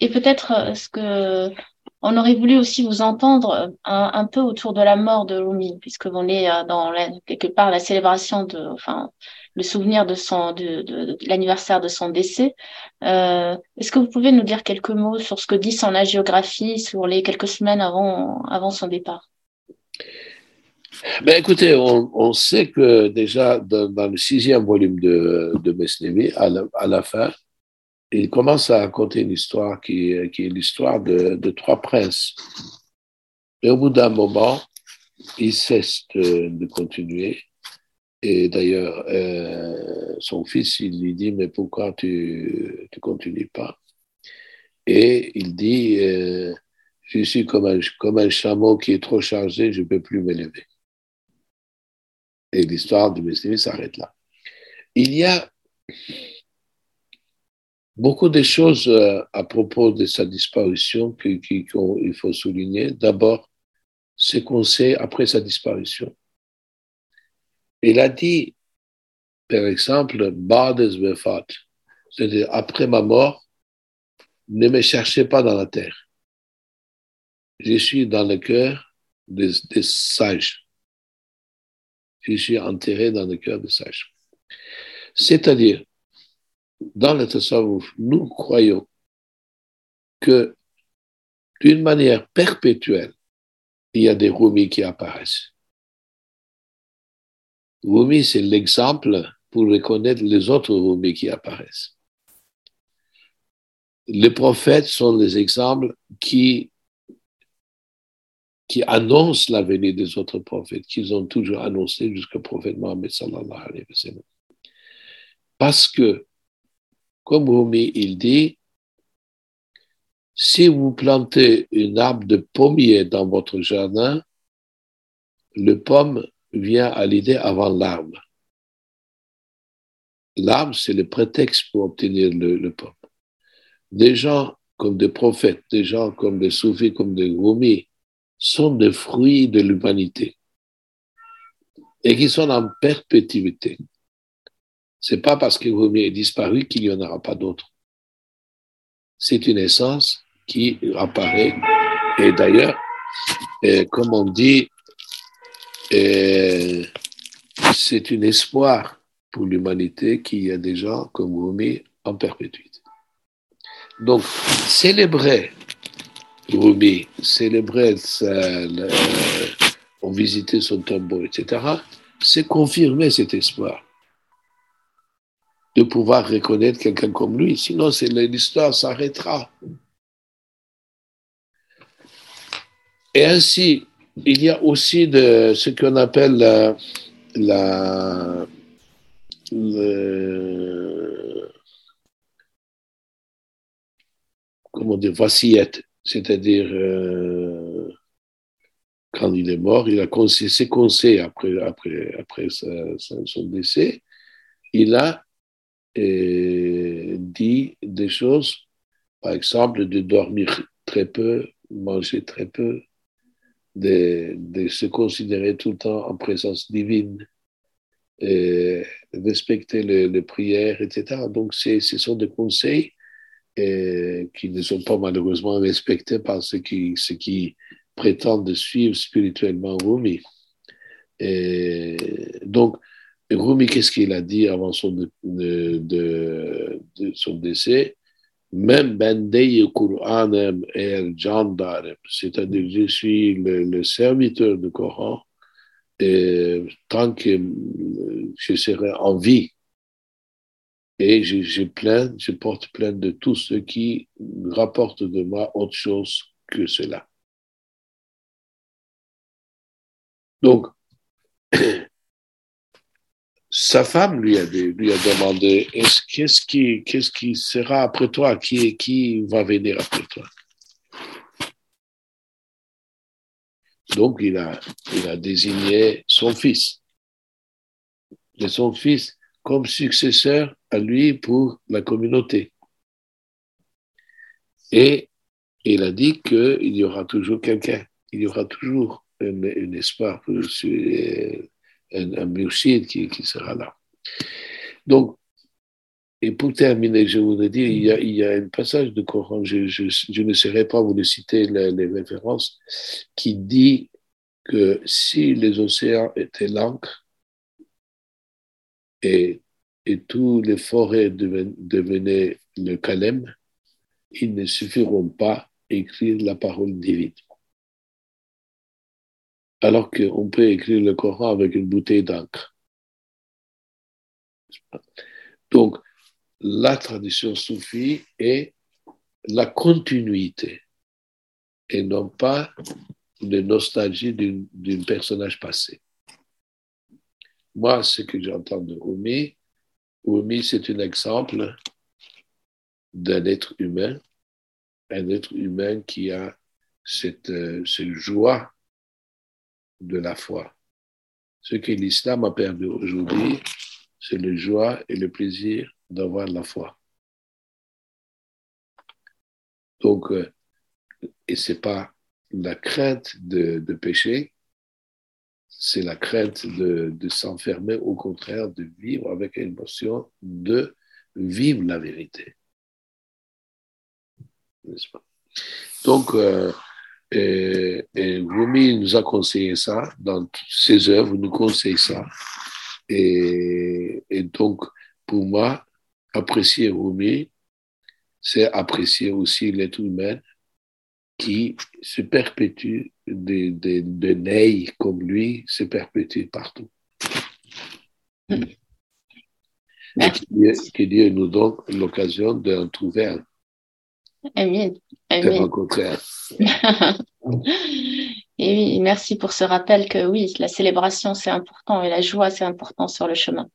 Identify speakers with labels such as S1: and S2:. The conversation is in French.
S1: et peut-être euh, ce que on aurait voulu aussi vous entendre euh, un, peu autour de la mort de Rumi, puisque on est euh, dans quelque part la célébration de, enfin, le souvenir de son, de, de, l'anniversaire de son décès. Est-ce que vous pouvez nous dire quelques mots sur ce que dit son agiographie sur les quelques semaines avant, avant son départ?
S2: Ben écoutez, on, sait que déjà dans, le sixième volume de, de Mesnevi, à la fin, il commence à raconter une histoire qui, est l'histoire de, trois princes. Et au bout d'un moment, il cesse de, continuer. Et d'ailleurs, euh, son fils, il lui dit, mais pourquoi tu ne continues pas? Et il dit, euh, je suis comme un, comme un chameau qui est trop chargé, je ne peux plus m'élever. Et l'histoire de Messie s'arrête là. Il y a beaucoup de choses euh, à propos de sa disparition qu'il faut souligner. D'abord, ce qu'on sait après sa disparition. Il a dit, par exemple, Bades c'est-à-dire après ma mort, ne me cherchez pas dans la terre. Je suis dans le cœur des, des sages. Je suis enterré dans le cœur des sages. C'est-à-dire, dans le tasawwuf, nous croyons que d'une manière perpétuelle, il y a des Rumi qui apparaissent. Rumi, c'est l'exemple pour reconnaître les autres Rumi qui apparaissent. Les prophètes sont les exemples qui, qui annoncent la venue des autres prophètes, qu'ils ont toujours annoncé jusqu'au prophète Mohammed sallallahu alayhi wa. Parce que comme Rumi, il dit, si vous plantez une arbre de pommier dans votre jardin, le pomme vient à l'idée avant l'arbre. L'arbre, c'est le prétexte pour obtenir le, pomme. Des gens comme des prophètes, des gens comme des soufis, comme des Rumi, sont des fruits de l'humanité et qui sont en perpétuité. C'est pas parce que Rumi est disparu qu'il n'y en aura pas d'autres. C'est une essence qui apparaît. Et d'ailleurs, comme on dit, c'est un espoir pour l'humanité qu'il y a des gens comme Rumi en perpétuité. Donc, célébrer Rumi, célébrer, sa, on visitait son tombeau, etc., c'est confirmer cet espoir de pouvoir reconnaître quelqu'un comme lui. Sinon, l'histoire s'arrêtera. Et ainsi, il y a aussi de ce qu'on appelle la, la comment dire, vacillette, c'est-à-dire euh, quand il est mort, il a conseillé après, après, après son décès, il a dit des choses, par exemple, de dormir très peu, manger très peu, de, de se considérer tout le temps en présence divine, et respecter les, prières, etc. Donc, ce sont des conseils qui ne sont pas malheureusement respectés par ceux qui, ceux qui prétendent suivre spirituellement Rumi. Et donc, Rumi, qu'est-ce qu'il a dit avant son, de, son décès? Même Bendei Qur'anem el Jandarem, c'est-à-dire je suis le, serviteur du Coran, et tant que je serai en vie, et je, je, je porte plainte de tous ceux qui rapportent de moi autre chose que cela. Donc, sa femme lui a, lui a demandé qu'est-ce qui, qui sera après toi? Qui, qui va venir après toi? Donc, il a, il a désigné son fils. Et son fils comme successeur à lui pour la communauté. Et il a dit qu'il y aura toujours quelqu'un, il y aura toujours un, un espoir pour, un, un qui, sera là. Donc, et pour terminer, je voudrais dire, il y a, un passage de Coran, je, ne saurais pas vous le citer les, références, qui dit que si les océans étaient l'encre et, et tous les forêts deven, devenaient le calem, ils ne suffiront pas à écrire la parole divine. Alors qu'on peut écrire le Coran avec une bouteille d'encre. Donc, la tradition soufie est la continuité et non pas de nostalgie d'un personnage passé. Moi, ce que j'entends de Rumi, Rumi, c'est un exemple d'un être humain, un être humain qui a cette, cette joie de la foi. Ce que l'islam a perdu aujourd'hui, c'est le joie et le plaisir d'avoir la foi. Donc, euh, et c'est pas la crainte de, pécher, c'est la crainte de, s'enfermer, au contraire, de vivre avec l'émotion de vivre la vérité. Pas? Donc, euh, et, et Rumi nous a conseillé ça dans ses œuvres, nous conseille ça. Et, et donc, pour moi, apprécier Rumi, c'est apprécier aussi l'être humain qui se perpétue, de, de, de Ney comme lui, se perpétue partout. Et que Dieu, que Dieu nous donne l'occasion d'en trouver un.
S1: Amen.
S2: Un.
S1: et oui, merci pour ce rappel que oui, la célébration c'est important et la joie c'est important sur le chemin.